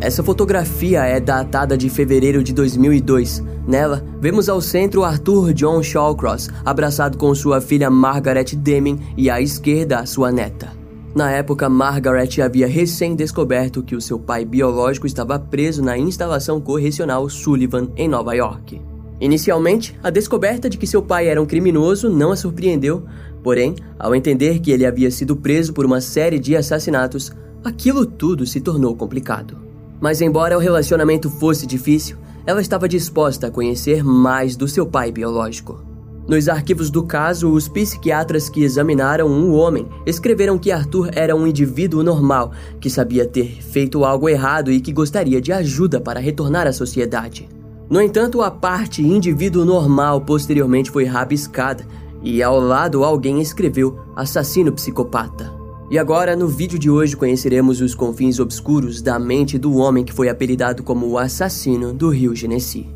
Essa fotografia é datada de fevereiro de 2002. Nela, vemos ao centro Arthur John Shawcross, abraçado com sua filha Margaret Deming e à esquerda sua neta. Na época, Margaret havia recém descoberto que o seu pai biológico estava preso na instalação correcional Sullivan, em Nova York. Inicialmente, a descoberta de que seu pai era um criminoso não a surpreendeu, porém, ao entender que ele havia sido preso por uma série de assassinatos, aquilo tudo se tornou complicado. Mas, embora o relacionamento fosse difícil, ela estava disposta a conhecer mais do seu pai biológico. Nos arquivos do caso, os psiquiatras que examinaram o homem escreveram que Arthur era um indivíduo normal, que sabia ter feito algo errado e que gostaria de ajuda para retornar à sociedade. No entanto, a parte indivíduo normal posteriormente foi rabiscada e ao lado alguém escreveu assassino psicopata. E agora, no vídeo de hoje, conheceremos os confins obscuros da mente do homem que foi apelidado como o assassino do rio Genesi.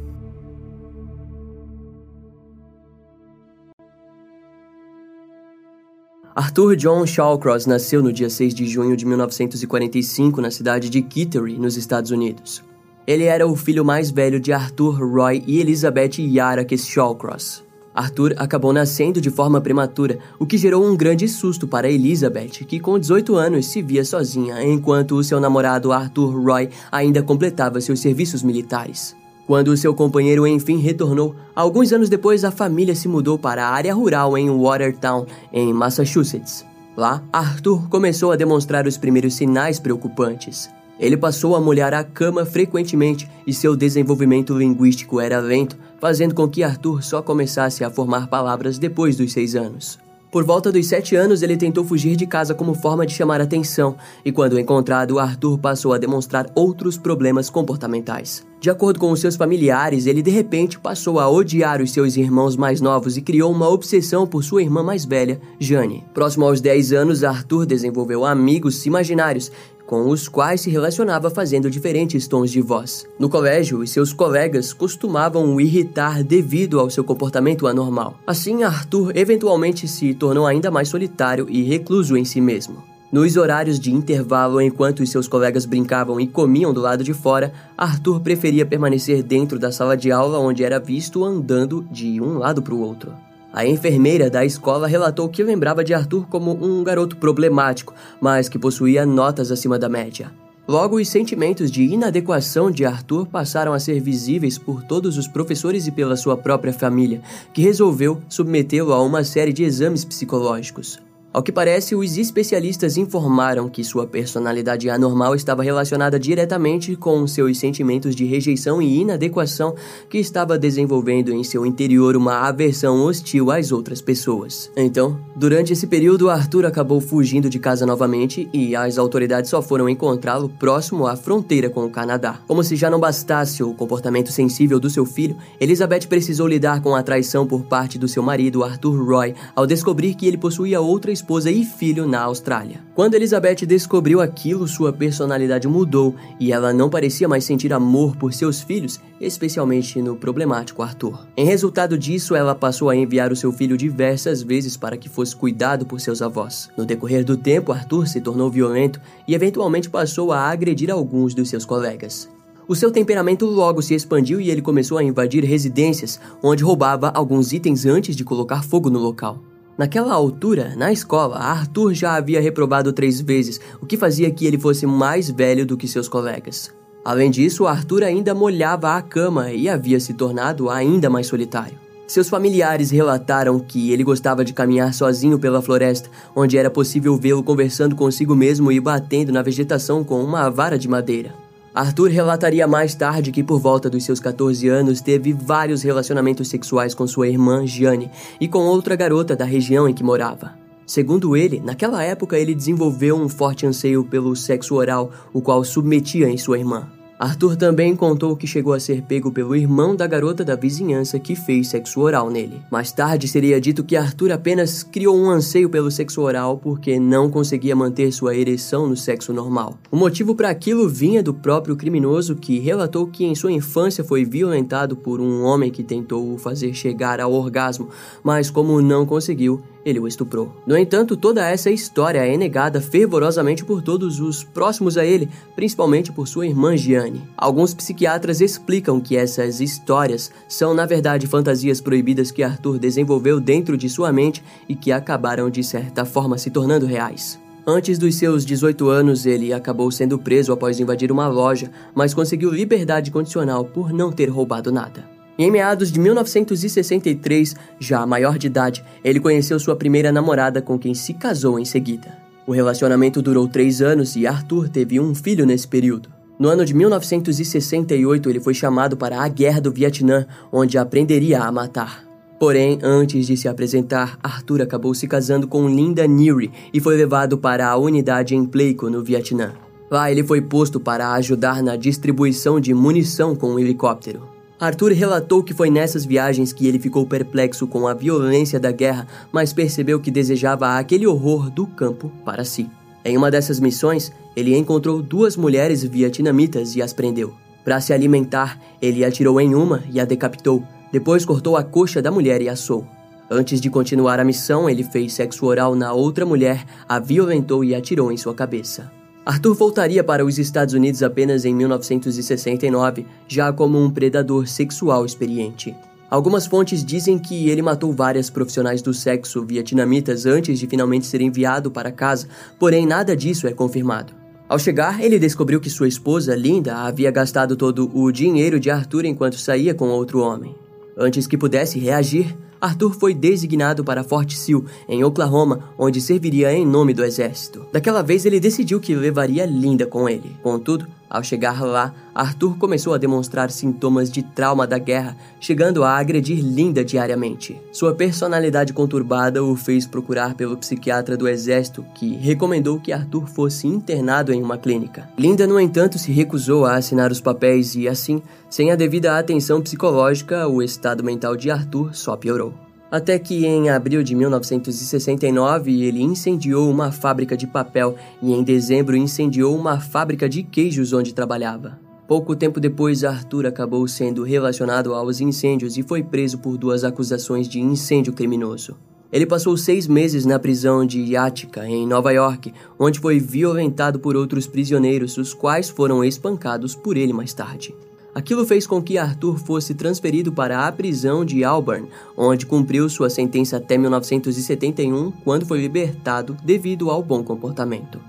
Arthur John Shawcross nasceu no dia 6 de junho de 1945 na cidade de Kittery, nos Estados Unidos. Ele era o filho mais velho de Arthur Roy e Elizabeth Yara Shawcross. Arthur acabou nascendo de forma prematura, o que gerou um grande susto para Elizabeth, que com 18 anos se via sozinha, enquanto seu namorado Arthur Roy ainda completava seus serviços militares. Quando seu companheiro enfim retornou, alguns anos depois a família se mudou para a área rural em Watertown, em Massachusetts. Lá, Arthur começou a demonstrar os primeiros sinais preocupantes. Ele passou a molhar a cama frequentemente e seu desenvolvimento linguístico era lento, fazendo com que Arthur só começasse a formar palavras depois dos seis anos. Por volta dos sete anos, ele tentou fugir de casa como forma de chamar atenção, e quando encontrado, Arthur passou a demonstrar outros problemas comportamentais. De acordo com os seus familiares, ele de repente passou a odiar os seus irmãos mais novos e criou uma obsessão por sua irmã mais velha, Jane. Próximo aos 10 anos, Arthur desenvolveu amigos imaginários com os quais se relacionava fazendo diferentes tons de voz. No colégio, seus colegas costumavam o irritar devido ao seu comportamento anormal. Assim, Arthur eventualmente se tornou ainda mais solitário e recluso em si mesmo. Nos horários de intervalo, enquanto os seus colegas brincavam e comiam do lado de fora, Arthur preferia permanecer dentro da sala de aula onde era visto andando de um lado para o outro. A enfermeira da escola relatou que lembrava de Arthur como um garoto problemático, mas que possuía notas acima da média. Logo, os sentimentos de inadequação de Arthur passaram a ser visíveis por todos os professores e pela sua própria família, que resolveu submetê-lo a uma série de exames psicológicos. Ao que parece, os especialistas informaram que sua personalidade anormal estava relacionada diretamente com seus sentimentos de rejeição e inadequação que estava desenvolvendo em seu interior uma aversão hostil às outras pessoas. Então, durante esse período, Arthur acabou fugindo de casa novamente e as autoridades só foram encontrá-lo próximo à fronteira com o Canadá. Como se já não bastasse o comportamento sensível do seu filho, Elizabeth precisou lidar com a traição por parte do seu marido Arthur Roy ao descobrir que ele possuía outra e filho na Austrália. Quando Elizabeth descobriu aquilo, sua personalidade mudou e ela não parecia mais sentir amor por seus filhos, especialmente no problemático Arthur. Em resultado disso, ela passou a enviar o seu filho diversas vezes para que fosse cuidado por seus avós. No decorrer do tempo, Arthur se tornou violento e eventualmente passou a agredir alguns dos seus colegas. O seu temperamento logo se expandiu e ele começou a invadir residências, onde roubava alguns itens antes de colocar fogo no local. Naquela altura, na escola, Arthur já havia reprovado três vezes, o que fazia que ele fosse mais velho do que seus colegas. Além disso, Arthur ainda molhava a cama e havia se tornado ainda mais solitário. Seus familiares relataram que ele gostava de caminhar sozinho pela floresta, onde era possível vê-lo conversando consigo mesmo e batendo na vegetação com uma vara de madeira. Arthur relataria mais tarde que, por volta dos seus 14 anos, teve vários relacionamentos sexuais com sua irmã Jane e com outra garota da região em que morava. Segundo ele, naquela época ele desenvolveu um forte anseio pelo sexo oral, o qual submetia em sua irmã. Arthur também contou que chegou a ser pego pelo irmão da garota da vizinhança que fez sexo oral nele. Mais tarde seria dito que Arthur apenas criou um anseio pelo sexo oral porque não conseguia manter sua ereção no sexo normal. O motivo para aquilo vinha do próprio criminoso que relatou que em sua infância foi violentado por um homem que tentou o fazer chegar ao orgasmo, mas como não conseguiu, ele o estuprou. No entanto, toda essa história é negada fervorosamente por todos os próximos a ele, principalmente por sua irmã Gianni. Alguns psiquiatras explicam que essas histórias são, na verdade, fantasias proibidas que Arthur desenvolveu dentro de sua mente e que acabaram de certa forma se tornando reais. Antes dos seus 18 anos, ele acabou sendo preso após invadir uma loja, mas conseguiu liberdade condicional por não ter roubado nada. E em meados de 1963, já maior de idade, ele conheceu sua primeira namorada com quem se casou em seguida. O relacionamento durou três anos e Arthur teve um filho nesse período. No ano de 1968, ele foi chamado para a Guerra do Vietnã, onde aprenderia a matar. Porém, antes de se apresentar, Arthur acabou se casando com Linda Neary e foi levado para a unidade em Pleiku, no Vietnã. Lá ele foi posto para ajudar na distribuição de munição com um helicóptero. Arthur relatou que foi nessas viagens que ele ficou perplexo com a violência da guerra, mas percebeu que desejava aquele horror do campo para si. Em uma dessas missões, ele encontrou duas mulheres vietnamitas e as prendeu. Para se alimentar, ele atirou em uma e a decapitou, depois cortou a coxa da mulher e assou. Antes de continuar a missão, ele fez sexo oral na outra mulher, a violentou e atirou em sua cabeça. Arthur voltaria para os Estados Unidos apenas em 1969, já como um predador sexual experiente. Algumas fontes dizem que ele matou várias profissionais do sexo vietnamitas antes de finalmente ser enviado para casa, porém nada disso é confirmado. Ao chegar, ele descobriu que sua esposa, Linda, havia gastado todo o dinheiro de Arthur enquanto saía com outro homem. Antes que pudesse reagir, Arthur foi designado para Fort Sill, em Oklahoma, onde serviria em nome do exército. Daquela vez ele decidiu que levaria Linda com ele. Contudo, ao chegar lá, Arthur começou a demonstrar sintomas de trauma da guerra, chegando a agredir Linda diariamente. Sua personalidade conturbada o fez procurar pelo psiquiatra do exército, que recomendou que Arthur fosse internado em uma clínica. Linda, no entanto, se recusou a assinar os papéis e, assim, sem a devida atenção psicológica, o estado mental de Arthur só piorou. Até que em abril de 1969 ele incendiou uma fábrica de papel e em dezembro incendiou uma fábrica de queijos onde trabalhava. Pouco tempo depois, Arthur acabou sendo relacionado aos incêndios e foi preso por duas acusações de incêndio criminoso. Ele passou seis meses na prisão de Yatica, em Nova York, onde foi violentado por outros prisioneiros, os quais foram espancados por ele mais tarde. Aquilo fez com que Arthur fosse transferido para a prisão de Auburn, onde cumpriu sua sentença até 1971, quando foi libertado devido ao bom comportamento.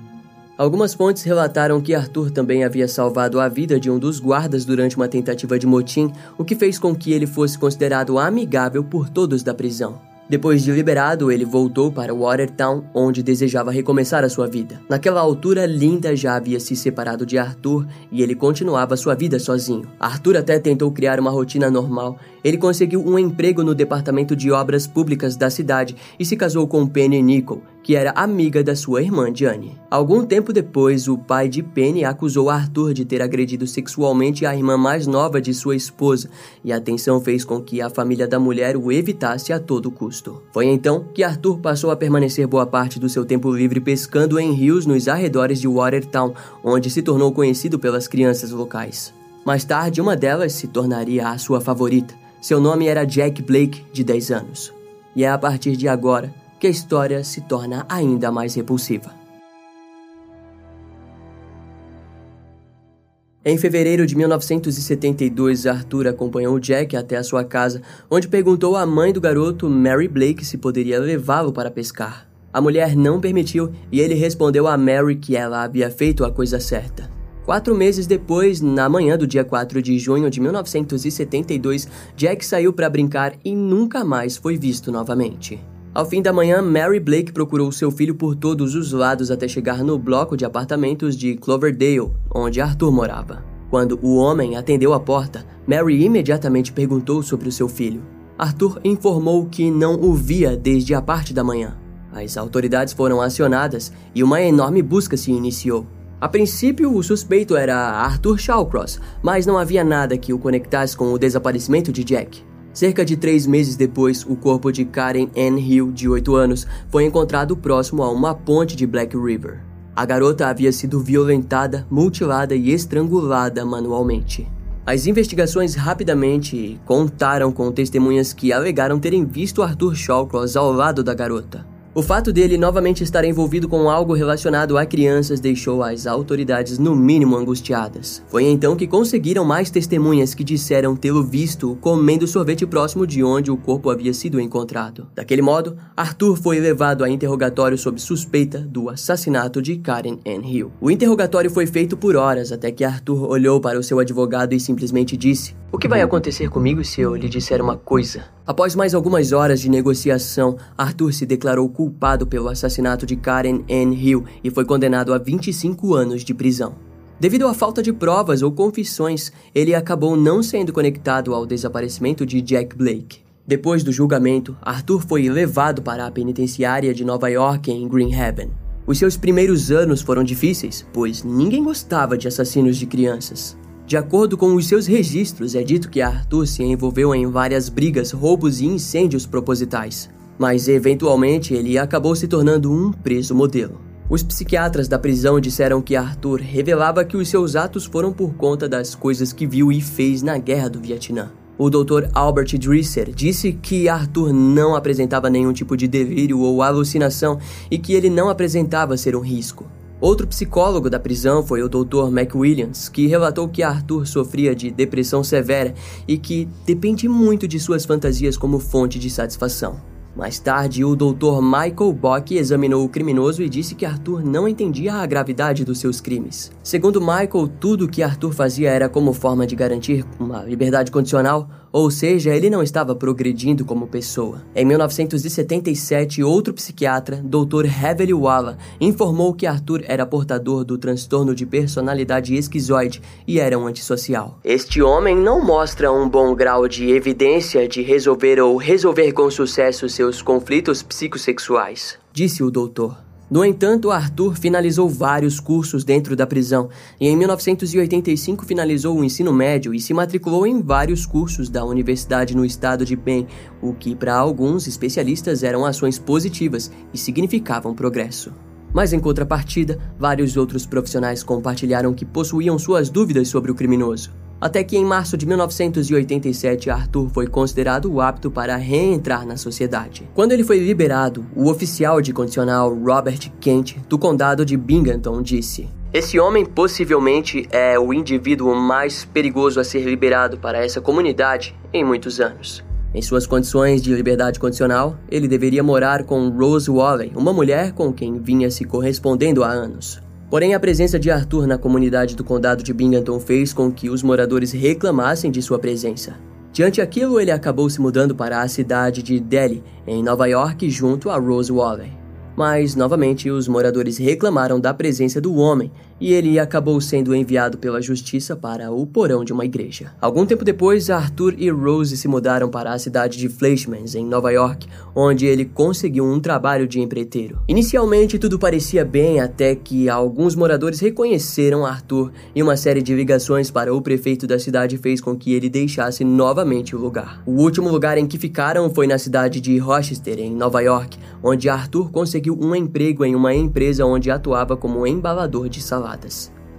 Algumas fontes relataram que Arthur também havia salvado a vida de um dos guardas durante uma tentativa de motim, o que fez com que ele fosse considerado amigável por todos da prisão. Depois de liberado, ele voltou para Watertown, onde desejava recomeçar a sua vida. Naquela altura, Linda já havia se separado de Arthur e ele continuava sua vida sozinho. Arthur até tentou criar uma rotina normal. Ele conseguiu um emprego no departamento de obras públicas da cidade e se casou com Penny Nicol, que era amiga da sua irmã Jane. Algum tempo depois, o pai de Penny acusou Arthur de ter agredido sexualmente a irmã mais nova de sua esposa, e a tensão fez com que a família da mulher o evitasse a todo custo. Foi então que Arthur passou a permanecer boa parte do seu tempo livre pescando em rios nos arredores de Watertown, onde se tornou conhecido pelas crianças locais. Mais tarde, uma delas se tornaria a sua favorita. Seu nome era Jack Blake, de 10 anos. E é a partir de agora que a história se torna ainda mais repulsiva. Em fevereiro de 1972, Arthur acompanhou Jack até a sua casa, onde perguntou à mãe do garoto, Mary Blake, se poderia levá-lo para pescar. A mulher não permitiu e ele respondeu a Mary que ela havia feito a coisa certa. Quatro meses depois, na manhã do dia 4 de junho de 1972, Jack saiu para brincar e nunca mais foi visto novamente. Ao fim da manhã, Mary Blake procurou seu filho por todos os lados até chegar no bloco de apartamentos de Cloverdale, onde Arthur morava. Quando o homem atendeu a porta, Mary imediatamente perguntou sobre o seu filho. Arthur informou que não o via desde a parte da manhã. As autoridades foram acionadas e uma enorme busca se iniciou. A princípio, o suspeito era Arthur Shawcross, mas não havia nada que o conectasse com o desaparecimento de Jack. Cerca de três meses depois, o corpo de Karen Ann Hill, de 8 anos, foi encontrado próximo a uma ponte de Black River. A garota havia sido violentada, mutilada e estrangulada manualmente. As investigações rapidamente contaram com testemunhas que alegaram terem visto Arthur Shawcross ao lado da garota. O fato dele novamente estar envolvido com algo relacionado a crianças deixou as autoridades no mínimo angustiadas. Foi então que conseguiram mais testemunhas que disseram tê-lo visto comendo sorvete próximo de onde o corpo havia sido encontrado. Daquele modo, Arthur foi levado a interrogatório sob suspeita do assassinato de Karen Ann Hill. O interrogatório foi feito por horas até que Arthur olhou para o seu advogado e simplesmente disse: O que vai acontecer comigo se eu lhe disser uma coisa? Após mais algumas horas de negociação, Arthur se declarou culpado pelo assassinato de Karen Ann Hill e foi condenado a 25 anos de prisão. Devido à falta de provas ou confissões, ele acabou não sendo conectado ao desaparecimento de Jack Blake. Depois do julgamento, Arthur foi levado para a penitenciária de Nova York em Greenhaven. Os seus primeiros anos foram difíceis, pois ninguém gostava de assassinos de crianças. De acordo com os seus registros, é dito que Arthur se envolveu em várias brigas, roubos e incêndios propositais, mas eventualmente ele acabou se tornando um preso modelo. Os psiquiatras da prisão disseram que Arthur revelava que os seus atos foram por conta das coisas que viu e fez na Guerra do Vietnã. O Dr. Albert Drisser disse que Arthur não apresentava nenhum tipo de delírio ou alucinação e que ele não apresentava ser um risco. Outro psicólogo da prisão foi o Dr. McWilliams, que relatou que Arthur sofria de depressão severa e que depende muito de suas fantasias como fonte de satisfação. Mais tarde, o Dr. Michael Bock examinou o criminoso e disse que Arthur não entendia a gravidade dos seus crimes. Segundo Michael, tudo o que Arthur fazia era como forma de garantir uma liberdade condicional, ou seja, ele não estava progredindo como pessoa. Em 1977, outro psiquiatra, Dr. Heavenly Walla, informou que Arthur era portador do transtorno de personalidade esquizoide e era um antissocial. Este homem não mostra um bom grau de evidência de resolver ou resolver com sucesso seus conflitos psicossexuais, disse o doutor. No entanto, Arthur finalizou vários cursos dentro da prisão e em 1985 finalizou o ensino médio e se matriculou em vários cursos da universidade no estado de Maine, o que para alguns especialistas eram ações positivas e significavam progresso. Mas em contrapartida, vários outros profissionais compartilharam que possuíam suas dúvidas sobre o criminoso. Até que em março de 1987, Arthur foi considerado apto para reentrar na sociedade. Quando ele foi liberado, o oficial de condicional Robert Kent, do condado de Binghamton, disse: esse homem possivelmente é o indivíduo mais perigoso a ser liberado para essa comunidade em muitos anos. Em suas condições de liberdade condicional, ele deveria morar com Rose Walley, uma mulher com quem vinha se correspondendo há anos. Porém, a presença de Arthur na comunidade do condado de Binghamton fez com que os moradores reclamassem de sua presença. Diante aquilo, ele acabou se mudando para a cidade de Delhi, em Nova York, junto a Rose Walley. Mas, novamente, os moradores reclamaram da presença do homem e ele acabou sendo enviado pela justiça para o porão de uma igreja. Algum tempo depois, Arthur e Rose se mudaram para a cidade de Fleischmann, em Nova York, onde ele conseguiu um trabalho de empreiteiro. Inicialmente, tudo parecia bem até que alguns moradores reconheceram Arthur e uma série de ligações para o prefeito da cidade fez com que ele deixasse novamente o lugar. O último lugar em que ficaram foi na cidade de Rochester, em Nova York, onde Arthur conseguiu um emprego em uma empresa onde atuava como embalador de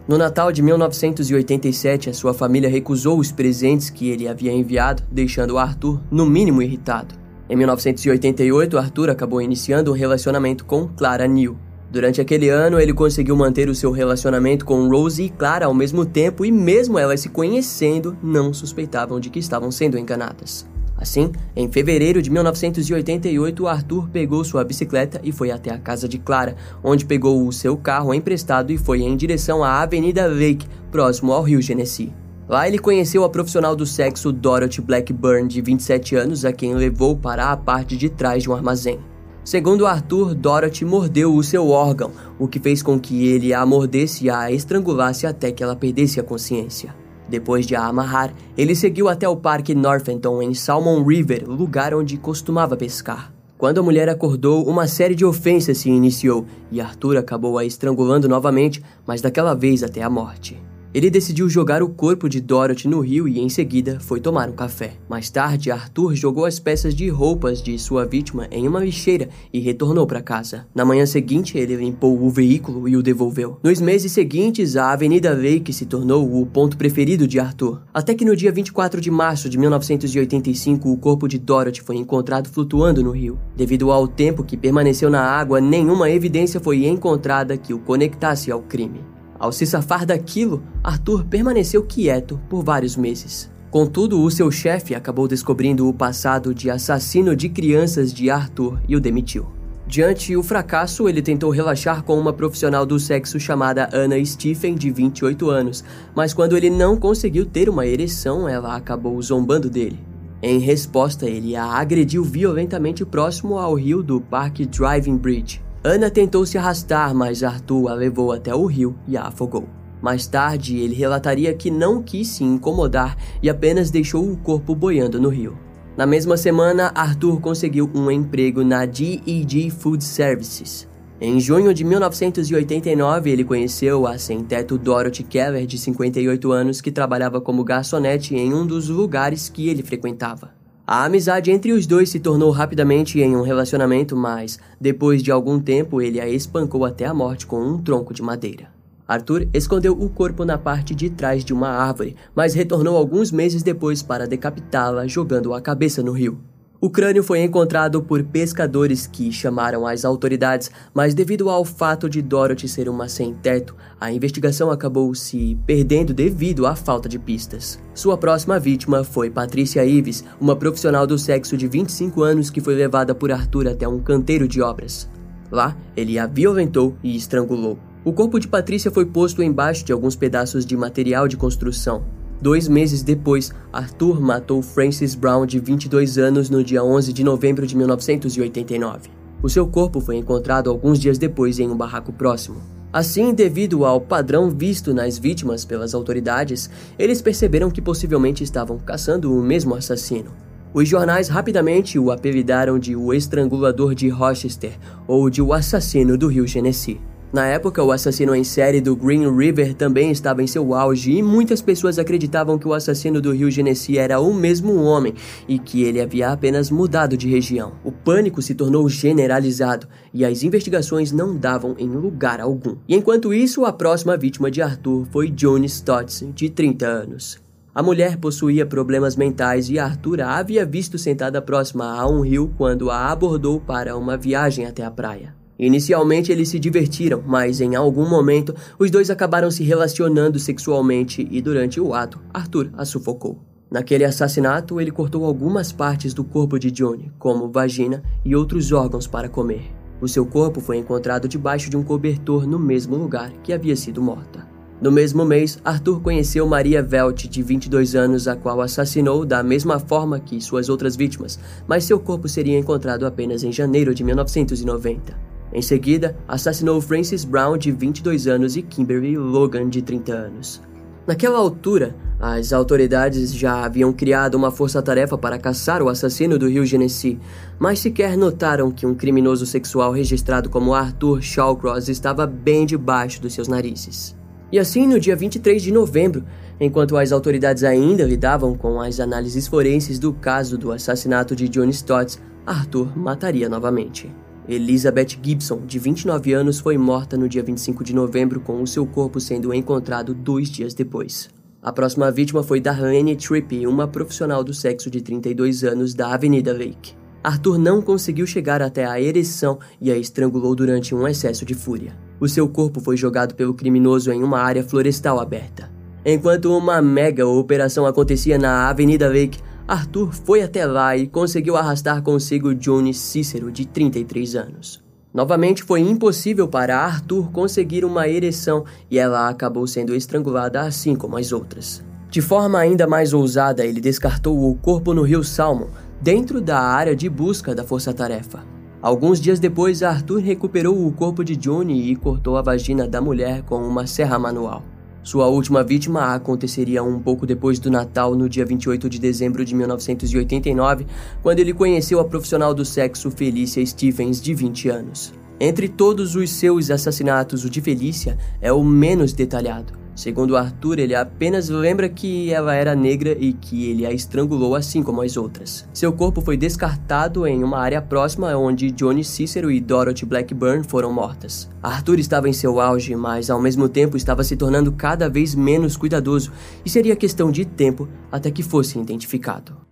No Natal de 1987, a sua família recusou os presentes que ele havia enviado, deixando Arthur no mínimo irritado. Em 1988, Arthur acabou iniciando um relacionamento com Clara Neal. Durante aquele ano, ele conseguiu manter o seu relacionamento com Rose e Clara ao mesmo tempo, e mesmo elas se conhecendo, não suspeitavam de que estavam sendo enganadas. Assim, em fevereiro de 1988, Arthur pegou sua bicicleta e foi até a casa de Clara, onde pegou o seu carro emprestado e foi em direção à Avenida Lake, próximo ao rio Genesee. Lá ele conheceu a profissional do sexo Dorothy Blackburn, de 27 anos, a quem levou para a parte de trás de um armazém. Segundo Arthur, Dorothy mordeu o seu órgão, o que fez com que ele a mordesse e a estrangulasse até que ela perdesse a consciência. Depois de a amarrar, ele seguiu até o Parque Northampton em Salmon River, lugar onde costumava pescar. Quando a mulher acordou, uma série de ofensas se iniciou e Arthur acabou a estrangulando novamente, mas daquela vez até a morte. Ele decidiu jogar o corpo de Dorothy no rio e em seguida foi tomar um café. Mais tarde, Arthur jogou as peças de roupas de sua vítima em uma lixeira e retornou para casa. Na manhã seguinte, ele limpou o veículo e o devolveu. Nos meses seguintes, a Avenida Lake se tornou o ponto preferido de Arthur. Até que no dia 24 de março de 1985, o corpo de Dorothy foi encontrado flutuando no rio. Devido ao tempo que permaneceu na água, nenhuma evidência foi encontrada que o conectasse ao crime. Ao se safar daquilo, Arthur permaneceu quieto por vários meses. Contudo, o seu chefe acabou descobrindo o passado de assassino de crianças de Arthur e o demitiu. Diante o fracasso, ele tentou relaxar com uma profissional do sexo chamada Anna Stephen, de 28 anos, mas quando ele não conseguiu ter uma ereção, ela acabou zombando dele. Em resposta, ele a agrediu violentamente próximo ao rio do Park Driving Bridge. Ana tentou se arrastar, mas Arthur a levou até o rio e a afogou. Mais tarde, ele relataria que não quis se incomodar e apenas deixou o corpo boiando no rio. Na mesma semana, Arthur conseguiu um emprego na GEG Food Services. Em junho de 1989, ele conheceu a sem-teto Dorothy Keller, de 58 anos, que trabalhava como garçonete em um dos lugares que ele frequentava. A amizade entre os dois se tornou rapidamente em um relacionamento, mas depois de algum tempo ele a espancou até a morte com um tronco de madeira. Arthur escondeu o corpo na parte de trás de uma árvore, mas retornou alguns meses depois para decapitá-la jogando a cabeça no rio. O crânio foi encontrado por pescadores que chamaram as autoridades, mas devido ao fato de Dorothy ser uma sem-teto, a investigação acabou se perdendo devido à falta de pistas. Sua próxima vítima foi Patricia Ives, uma profissional do sexo de 25 anos que foi levada por Arthur até um canteiro de obras. Lá, ele a violentou e estrangulou. O corpo de Patrícia foi posto embaixo de alguns pedaços de material de construção. Dois meses depois, Arthur matou Francis Brown, de 22 anos, no dia 11 de novembro de 1989. O seu corpo foi encontrado alguns dias depois em um barraco próximo. Assim, devido ao padrão visto nas vítimas pelas autoridades, eles perceberam que possivelmente estavam caçando o mesmo assassino. Os jornais rapidamente o apelidaram de o estrangulador de Rochester ou de o assassino do rio Genesee. Na época, o assassino em série do Green River também estava em seu auge e muitas pessoas acreditavam que o assassino do Rio Genesee era o mesmo homem e que ele havia apenas mudado de região. O pânico se tornou generalizado e as investigações não davam em lugar algum. E enquanto isso, a próxima vítima de Arthur foi Johnny Stotts, de 30 anos. A mulher possuía problemas mentais e Arthur a havia visto sentada próxima a um rio quando a abordou para uma viagem até a praia. Inicialmente eles se divertiram, mas em algum momento os dois acabaram se relacionando sexualmente e durante o ato, Arthur a sufocou. Naquele assassinato, ele cortou algumas partes do corpo de Johnny, como vagina e outros órgãos para comer. O seu corpo foi encontrado debaixo de um cobertor no mesmo lugar que havia sido morta. No mesmo mês, Arthur conheceu Maria Velt, de 22 anos, a qual assassinou da mesma forma que suas outras vítimas, mas seu corpo seria encontrado apenas em janeiro de 1990. Em seguida, assassinou Francis Brown, de 22 anos, e Kimberly Logan, de 30 anos. Naquela altura, as autoridades já haviam criado uma força-tarefa para caçar o assassino do Rio Genesee, mas sequer notaram que um criminoso sexual registrado como Arthur Shawcross estava bem debaixo dos seus narizes. E assim, no dia 23 de novembro, enquanto as autoridades ainda lidavam com as análises forenses do caso do assassinato de John Stott, Arthur mataria novamente. Elizabeth Gibson, de 29 anos, foi morta no dia 25 de novembro, com o seu corpo sendo encontrado dois dias depois. A próxima vítima foi Darlene Tripp, uma profissional do sexo de 32 anos da Avenida Lake. Arthur não conseguiu chegar até a ereção e a estrangulou durante um excesso de fúria. O seu corpo foi jogado pelo criminoso em uma área florestal aberta. Enquanto uma mega operação acontecia na Avenida Lake, Arthur foi até lá e conseguiu arrastar consigo Johnny Cícero, de 33 anos. Novamente foi impossível para Arthur conseguir uma ereção e ela acabou sendo estrangulada assim como as outras. De forma ainda mais ousada, ele descartou o corpo no rio Salmon, dentro da área de busca da força-tarefa. Alguns dias depois, Arthur recuperou o corpo de Johnny e cortou a vagina da mulher com uma serra manual. Sua última vítima aconteceria um pouco depois do Natal, no dia 28 de dezembro de 1989, quando ele conheceu a profissional do sexo Felícia Stevens, de 20 anos. Entre todos os seus assassinatos, o de Felícia é o menos detalhado. Segundo Arthur, ele apenas lembra que ela era negra e que ele a estrangulou assim como as outras. Seu corpo foi descartado em uma área próxima onde Johnny Cicero e Dorothy Blackburn foram mortas. Arthur estava em seu auge, mas ao mesmo tempo estava se tornando cada vez menos cuidadoso e seria questão de tempo até que fosse identificado.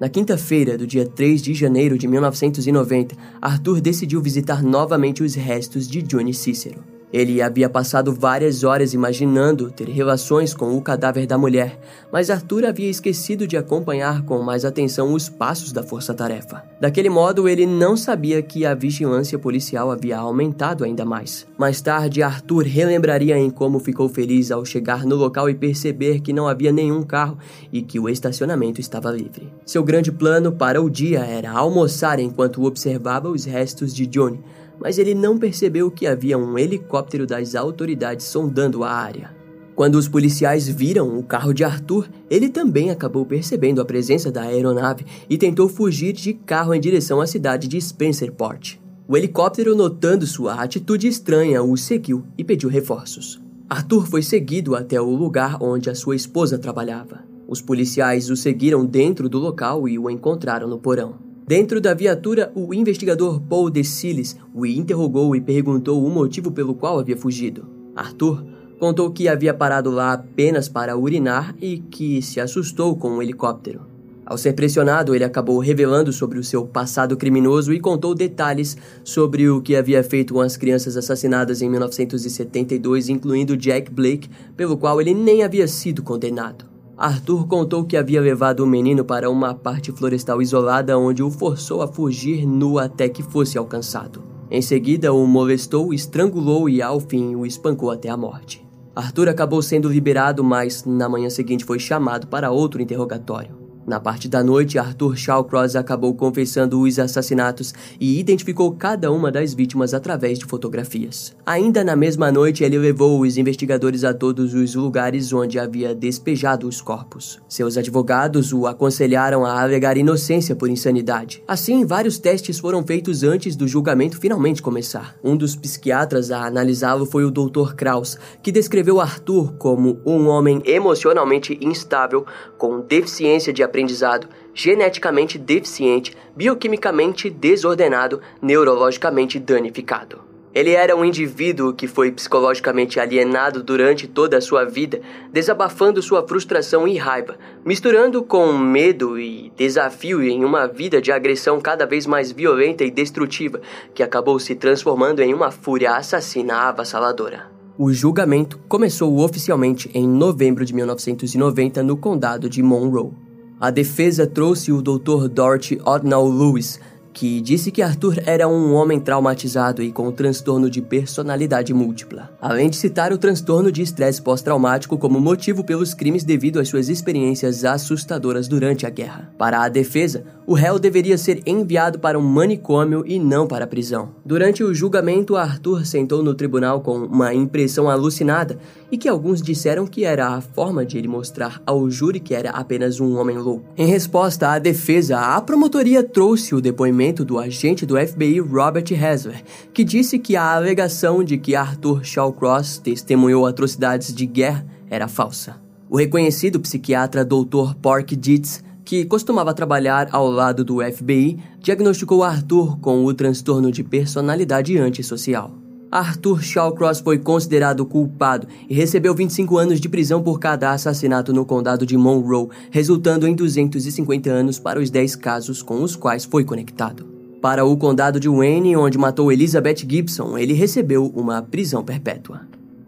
Na quinta-feira do dia 3 de janeiro de 1990, Arthur decidiu visitar novamente os restos de Johnny Cícero. Ele havia passado várias horas imaginando ter relações com o cadáver da mulher, mas Arthur havia esquecido de acompanhar com mais atenção os passos da força-tarefa. Daquele modo, ele não sabia que a vigilância policial havia aumentado ainda mais. Mais tarde, Arthur relembraria em como ficou feliz ao chegar no local e perceber que não havia nenhum carro e que o estacionamento estava livre. Seu grande plano para o dia era almoçar enquanto observava os restos de Johnny mas ele não percebeu que havia um helicóptero das autoridades sondando a área. Quando os policiais viram o carro de Arthur, ele também acabou percebendo a presença da aeronave e tentou fugir de carro em direção à cidade de Spencerport. O helicóptero, notando sua atitude estranha, o seguiu e pediu reforços. Arthur foi seguido até o lugar onde a sua esposa trabalhava. Os policiais o seguiram dentro do local e o encontraram no porão. Dentro da viatura, o investigador Paul DeCilles o interrogou e perguntou o motivo pelo qual havia fugido. Arthur contou que havia parado lá apenas para urinar e que se assustou com um helicóptero. Ao ser pressionado, ele acabou revelando sobre o seu passado criminoso e contou detalhes sobre o que havia feito com as crianças assassinadas em 1972, incluindo Jack Blake, pelo qual ele nem havia sido condenado. Arthur contou que havia levado o menino para uma parte florestal isolada onde o forçou a fugir nu até que fosse alcançado. Em seguida, o molestou, estrangulou e, ao fim, o espancou até a morte. Arthur acabou sendo liberado, mas na manhã seguinte foi chamado para outro interrogatório. Na parte da noite, Arthur Shawcross acabou confessando os assassinatos e identificou cada uma das vítimas através de fotografias. Ainda na mesma noite, ele levou os investigadores a todos os lugares onde havia despejado os corpos. Seus advogados o aconselharam a alegar inocência por insanidade. Assim, vários testes foram feitos antes do julgamento finalmente começar. Um dos psiquiatras a analisá-lo foi o Dr. Kraus, que descreveu Arthur como um homem emocionalmente instável, com deficiência de aprendizagem aprendizado, geneticamente deficiente, bioquimicamente desordenado, neurologicamente danificado. Ele era um indivíduo que foi psicologicamente alienado durante toda a sua vida, desabafando sua frustração e raiva, misturando com medo e desafio em uma vida de agressão cada vez mais violenta e destrutiva, que acabou se transformando em uma fúria assassina avassaladora. O julgamento começou oficialmente em novembro de 1990 no condado de Monroe. A defesa trouxe o Dr. Dorothy Odnall Lewis, que disse que Arthur era um homem traumatizado e com um transtorno de personalidade múltipla, além de citar o transtorno de estresse pós-traumático como motivo pelos crimes devido às suas experiências assustadoras durante a guerra. Para a defesa, o réu deveria ser enviado para um manicômio e não para a prisão. Durante o julgamento, Arthur sentou no tribunal com uma impressão alucinada e que alguns disseram que era a forma de ele mostrar ao júri que era apenas um homem louco. Em resposta à defesa, a promotoria trouxe o depoimento do agente do FBI Robert Hasler, que disse que a alegação de que Arthur Shawcross testemunhou atrocidades de guerra era falsa. O reconhecido psiquiatra Dr. Pork Dietz, que costumava trabalhar ao lado do FBI, diagnosticou Arthur com o transtorno de personalidade antissocial. Arthur Shawcross foi considerado culpado e recebeu 25 anos de prisão por cada assassinato no condado de Monroe, resultando em 250 anos para os 10 casos com os quais foi conectado. Para o condado de Wayne, onde matou Elizabeth Gibson, ele recebeu uma prisão perpétua.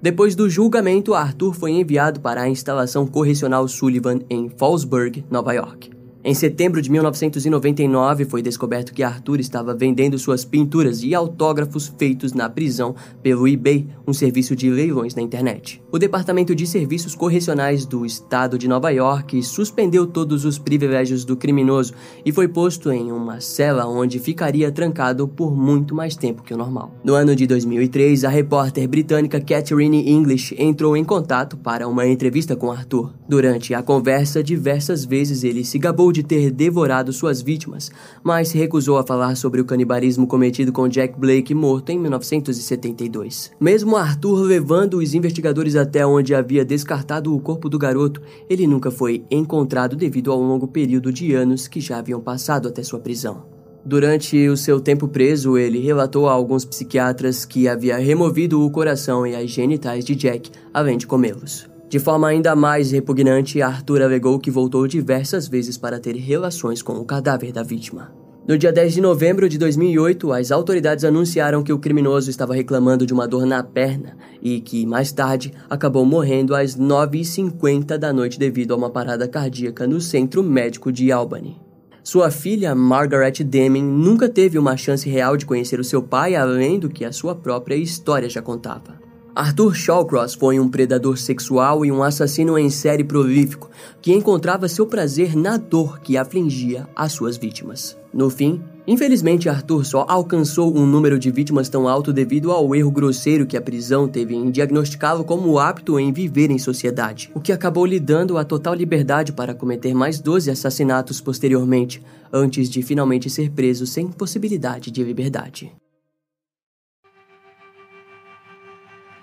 Depois do julgamento, Arthur foi enviado para a instalação correcional Sullivan em Fallsburg, Nova York. Em setembro de 1999, foi descoberto que Arthur estava vendendo suas pinturas e autógrafos feitos na prisão pelo eBay, um serviço de leilões na internet. O Departamento de Serviços Correcionais do Estado de Nova York suspendeu todos os privilégios do criminoso e foi posto em uma cela onde ficaria trancado por muito mais tempo que o normal. No ano de 2003, a repórter britânica Catherine English entrou em contato para uma entrevista com Arthur. Durante a conversa, diversas vezes ele se gabou de ter devorado suas vítimas, mas se recusou a falar sobre o canibalismo cometido com Jack Blake morto em 1972. Mesmo Arthur levando os investigadores até onde havia descartado o corpo do garoto, ele nunca foi encontrado devido ao longo período de anos que já haviam passado até sua prisão. Durante o seu tempo preso, ele relatou a alguns psiquiatras que havia removido o coração e as genitais de Jack, além de comê-los. De forma ainda mais repugnante, Arthur alegou que voltou diversas vezes para ter relações com o cadáver da vítima. No dia 10 de novembro de 2008, as autoridades anunciaram que o criminoso estava reclamando de uma dor na perna e que, mais tarde, acabou morrendo às 9h50 da noite devido a uma parada cardíaca no centro médico de Albany. Sua filha, Margaret Deming, nunca teve uma chance real de conhecer o seu pai além do que a sua própria história já contava. Arthur Shawcross foi um predador sexual e um assassino em série prolífico que encontrava seu prazer na dor que afligia as suas vítimas. No fim, infelizmente Arthur só alcançou um número de vítimas tão alto devido ao erro grosseiro que a prisão teve em diagnosticá-lo como apto em viver em sociedade, o que acabou lhe dando a total liberdade para cometer mais 12 assassinatos posteriormente, antes de finalmente ser preso sem possibilidade de liberdade.